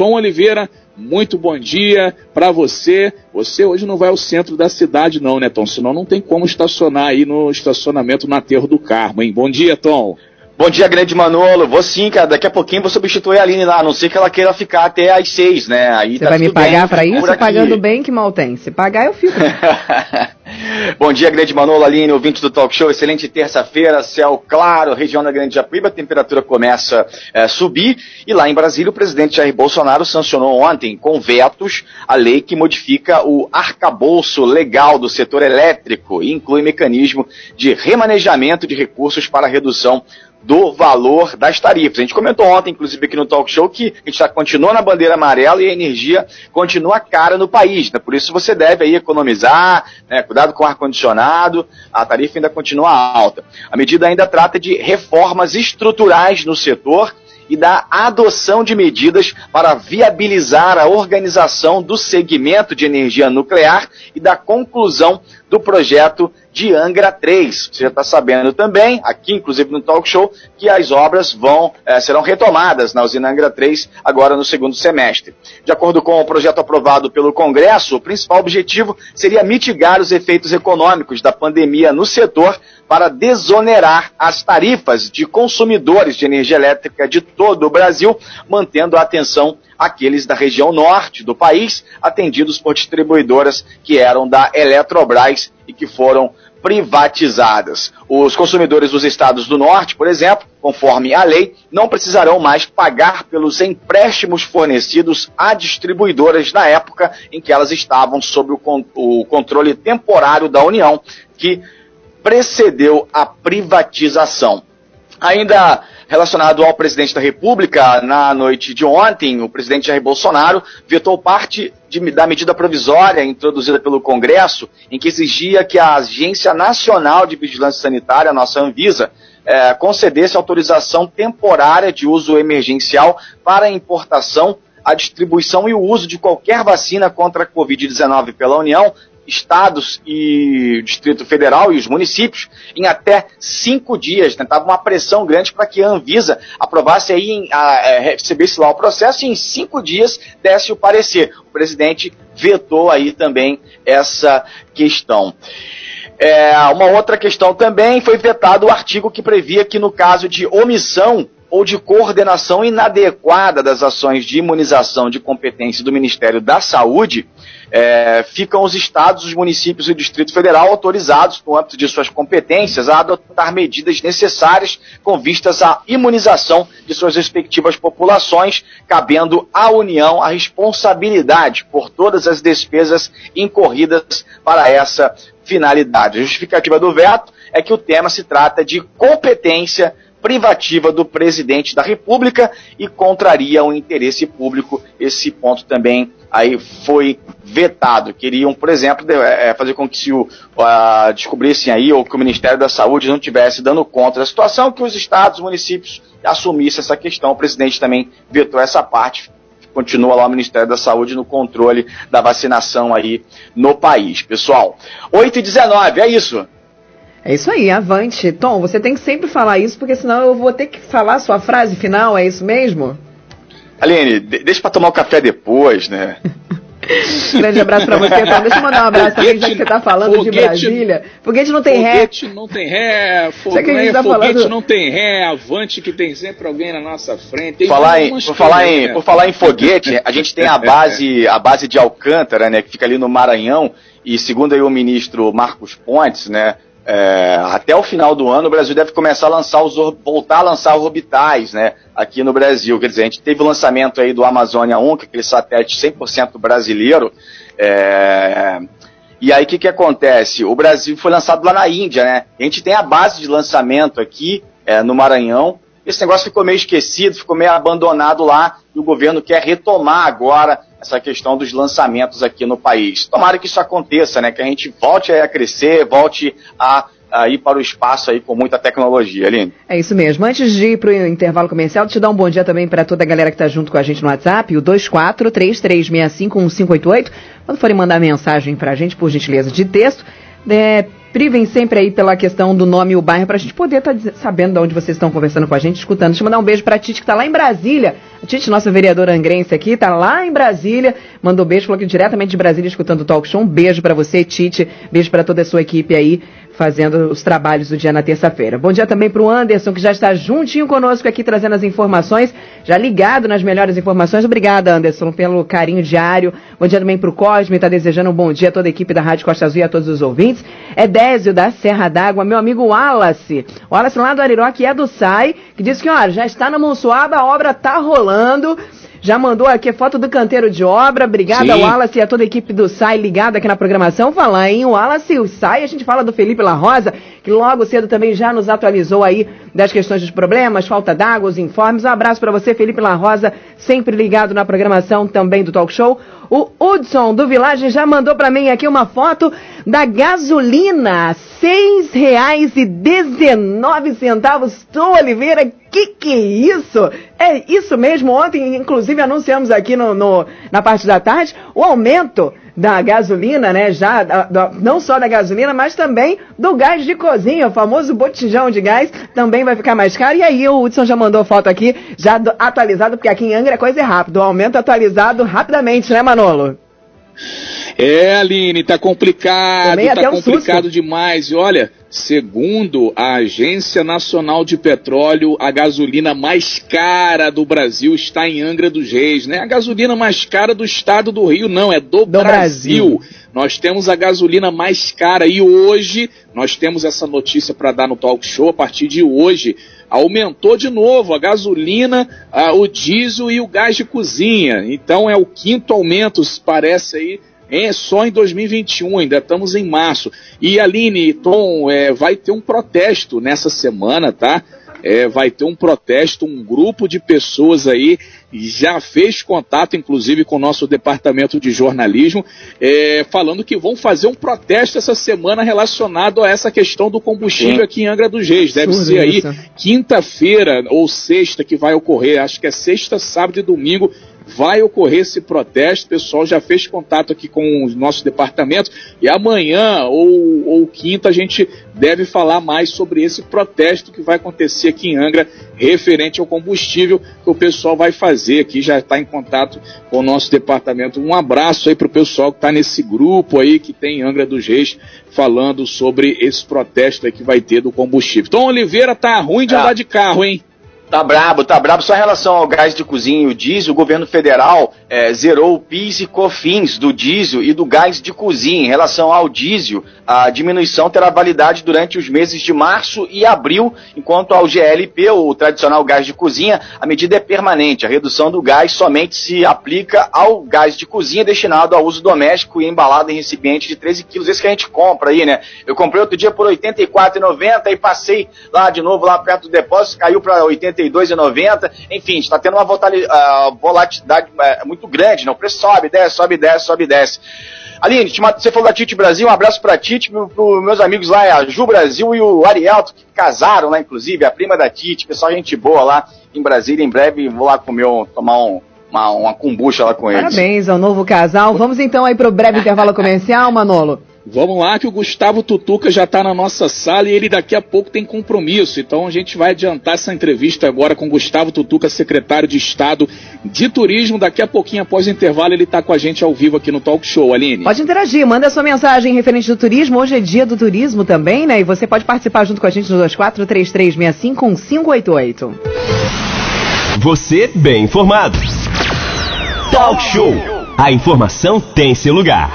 Tom Oliveira, muito bom dia para você. Você hoje não vai ao centro da cidade, não, né, Tom? Senão não tem como estacionar aí no estacionamento no Aterro do Carmo, hein? Bom dia, Tom. Bom dia, grande Manolo. Vou sim, cara. Daqui a pouquinho vou substituir a Aline lá, a não ser que ela queira ficar até às seis, né? Aí Você tá vai me pagar para isso? Pagando bem, que mal tem. Se pagar, eu fico. Bom dia, grande Manolo, Aline, ouvinte do Talk Show. Excelente terça-feira, céu claro, região da Grande Japuíba, a temperatura começa a é, subir. E lá em Brasília, o presidente Jair Bolsonaro sancionou ontem, com vetos, a lei que modifica o arcabouço legal do setor elétrico e inclui mecanismo de remanejamento de recursos para redução do valor das tarifas. A gente comentou ontem, inclusive aqui no Talk Show, que a gente tá, continua na bandeira amarela e a energia continua cara no país. Né? Por isso você deve aí economizar, né? cuidado com o ar-condicionado, a tarifa ainda continua alta. A medida ainda trata de reformas estruturais no setor e da adoção de medidas para viabilizar a organização do segmento de energia nuclear e da conclusão do projeto de Angra 3. Você já está sabendo também, aqui inclusive no talk show, que as obras vão é, serão retomadas na usina Angra 3 agora no segundo semestre. De acordo com o projeto aprovado pelo Congresso, o principal objetivo seria mitigar os efeitos econômicos da pandemia no setor para desonerar as tarifas de consumidores de energia elétrica de todo o Brasil, mantendo a atenção aqueles da região norte do país, atendidos por distribuidoras que eram da Eletrobras e que foram privatizadas. Os consumidores dos estados do norte, por exemplo, conforme a lei, não precisarão mais pagar pelos empréstimos fornecidos a distribuidoras na época em que elas estavam sob o controle temporário da União, que precedeu a privatização. Ainda relacionado ao presidente da República, na noite de ontem, o presidente Jair Bolsonaro vetou parte de, da medida provisória introduzida pelo Congresso, em que exigia que a Agência Nacional de Vigilância Sanitária, a nossa Anvisa, é, concedesse autorização temporária de uso emergencial para a importação a distribuição e o uso de qualquer vacina contra a Covid-19 pela União, estados e Distrito Federal e os municípios em até cinco dias. Tentava uma pressão grande para que a Anvisa aprovasse aí, em, a, a, é, recebesse lá o processo e em cinco dias desse o parecer. O presidente vetou aí também essa questão. É, uma outra questão também foi vetado o artigo que previa que no caso de omissão ou de coordenação inadequada das ações de imunização de competência do Ministério da Saúde, é, ficam os estados, os municípios e o Distrito Federal autorizados, no âmbito de suas competências, a adotar medidas necessárias com vistas à imunização de suas respectivas populações, cabendo à União a responsabilidade por todas as despesas incorridas para essa finalidade. A justificativa do veto é que o tema se trata de competência privativa do presidente da República e contraria o interesse público. Esse ponto também aí foi vetado. Queriam, por exemplo, é, fazer com que se o, descobrissem aí ou que o Ministério da Saúde não tivesse dando conta da situação, que os estados, municípios assumissem essa questão. O presidente também vetou essa parte. Continua lá o Ministério da Saúde no controle da vacinação aí no país. Pessoal, 8 e 19, é isso. É isso aí, avante. Tom, você tem que sempre falar isso, porque senão eu vou ter que falar a sua frase final, é isso mesmo? Aline, deixa pra tomar o café depois, né? Grande abraço pra você, Tom. Deixa eu mandar um abraço também, já que você tá falando foguete, de Brasília. Foguete não tem ré. Foguete não tem ré, foguete, tá foguete falando... não tem ré, avante que tem sempre alguém na nossa frente. Tem falar em, por, falar em, né? por falar em foguete, a gente tem a base, a base de Alcântara, né, que fica ali no Maranhão, e segundo aí o ministro Marcos Pontes, né, é, até o final do ano o Brasil deve começar a lançar os voltar a lançar orbitais, né, aqui no Brasil. Quer dizer, a gente teve o lançamento aí do Amazônia 1, que é aquele satélite 100% brasileiro. É, e aí o que, que acontece? O Brasil foi lançado lá na Índia, né? A gente tem a base de lançamento aqui é, no Maranhão. Esse negócio ficou meio esquecido, ficou meio abandonado lá e o governo quer retomar agora essa questão dos lançamentos aqui no país. Tomara que isso aconteça, né? Que a gente volte a crescer, volte a, a ir para o espaço aí com muita tecnologia, Aline. É isso mesmo. Antes de ir para o intervalo comercial, te dar um bom dia também para toda a galera que está junto com a gente no WhatsApp, o 2433651588. Quando forem mandar mensagem para a gente, por gentileza, de texto, é, privem sempre aí pela questão do nome e o bairro, para a gente poder estar tá sabendo de onde vocês estão conversando com a gente, escutando. Deixa eu mandar um beijo para a Tite, que está lá em Brasília. A Tite, nossa vereadora angrense aqui, está lá em Brasília. Mandou beijo, falou que diretamente de Brasília, escutando o Talk Show. Um beijo para você, Tite. Beijo para toda a sua equipe aí fazendo os trabalhos do dia na terça-feira. Bom dia também para o Anderson, que já está juntinho conosco aqui trazendo as informações, já ligado nas melhores informações. Obrigada, Anderson, pelo carinho diário. Bom dia também para o Cosme, está desejando um bom dia a toda a equipe da Rádio Costa Azul e a todos os ouvintes. É Désio da Serra d'Água, meu amigo Wallace. Wallace lá do Ariró, que é do SAI, que disse que, olha, já está na Monsuaba, a obra está rolando. Já mandou aqui foto do canteiro de obra. Obrigada, Sim. Wallace e a toda a equipe do SAI ligada aqui na programação. Falar em Wallace e o SAI, a gente fala do Felipe La Rosa, que logo cedo também já nos atualizou aí das questões dos problemas, falta d'água, os informes. Um abraço para você, Felipe La Rosa, sempre ligado na programação também do Talk Show. O Hudson do Village já mandou para mim aqui uma foto da gasolina, seis reais e dezenove centavos. Oliveira, que que é isso? É isso mesmo. Ontem, inclusive, anunciamos aqui no, no na parte da tarde o aumento da gasolina, né? Já da, da, não só da gasolina, mas também do gás de cozinha, o famoso botijão de gás, também vai ficar mais caro. E aí o Hudson já mandou foto aqui, já do, atualizado, porque aqui em Angra é coisa rápida, o aumento atualizado rapidamente, né, Manolo? É, Aline, tá complicado, tá complicado um demais. E olha, segundo a Agência Nacional de Petróleo, a gasolina mais cara do Brasil está em Angra dos Reis, né? A gasolina mais cara do estado do Rio, não, é do, do Brasil. Brasil. Nós temos a gasolina mais cara e hoje nós temos essa notícia para dar no talk show. A partir de hoje, aumentou de novo a gasolina, a, o diesel e o gás de cozinha. Então é o quinto aumento, parece aí é só em 2021, ainda estamos em março. E Aline, Tom, é, vai ter um protesto nessa semana, tá? É, vai ter um protesto, um grupo de pessoas aí já fez contato, inclusive, com o nosso departamento de jornalismo, é, falando que vão fazer um protesto essa semana relacionado a essa questão do combustível Sim. aqui em Angra dos Reis. Deve ser aí quinta-feira ou sexta que vai ocorrer, acho que é sexta, sábado e domingo vai ocorrer esse protesto. O pessoal já fez contato aqui com o nosso departamento e amanhã ou, ou quinta a gente deve falar mais sobre esse protesto que vai acontecer aqui em Angra referente ao combustível que o pessoal vai fazer aqui. Já está em contato com o nosso departamento. Um abraço aí para o pessoal que está nesse grupo aí que tem Angra dos Reis falando sobre esse protesto aí que vai ter do combustível. Tom Oliveira tá ruim de ah. andar de carro, hein? Tá brabo, tá brabo. Só em relação ao gás de cozinha e o diesel, o governo federal é, zerou o PIS e COFINS do diesel e do gás de cozinha. Em relação ao diesel, a diminuição terá validade durante os meses de março e abril, enquanto ao GLP, o tradicional gás de cozinha, a medida é permanente. A redução do gás somente se aplica ao gás de cozinha destinado ao uso doméstico e embalado em recipiente de 13 quilos. Esse que a gente compra aí, né? Eu comprei outro dia por R$ 84,90 e passei lá de novo, lá perto do depósito, caiu para 80 92,90. Enfim, está tendo uma volatilidade é, muito grande, né? O preço sobe, desce, sobe, desce, sobe, desce. Aline, você falou da Tite Brasil, um abraço pra Tite, para os meus amigos lá, a Ju Brasil e o Ariel, que casaram lá, inclusive, a prima da Tite, pessoal, gente boa lá em Brasília. Em breve vou lá comer, tomar um, uma, uma kombucha lá com eles. Parabéns ao novo casal. Vamos então aí pro breve intervalo comercial, Manolo. Vamos lá que o Gustavo Tutuca já está na nossa sala e ele daqui a pouco tem compromisso. Então a gente vai adiantar essa entrevista agora com Gustavo Tutuca, secretário de Estado de Turismo. Daqui a pouquinho, após o intervalo, ele está com a gente ao vivo aqui no Talk Show, Aline. Pode interagir, manda sua mensagem referente do turismo. Hoje é dia do turismo também, né? E você pode participar junto com a gente no 2433651588. Você bem informado. Talk Show. A informação tem seu lugar.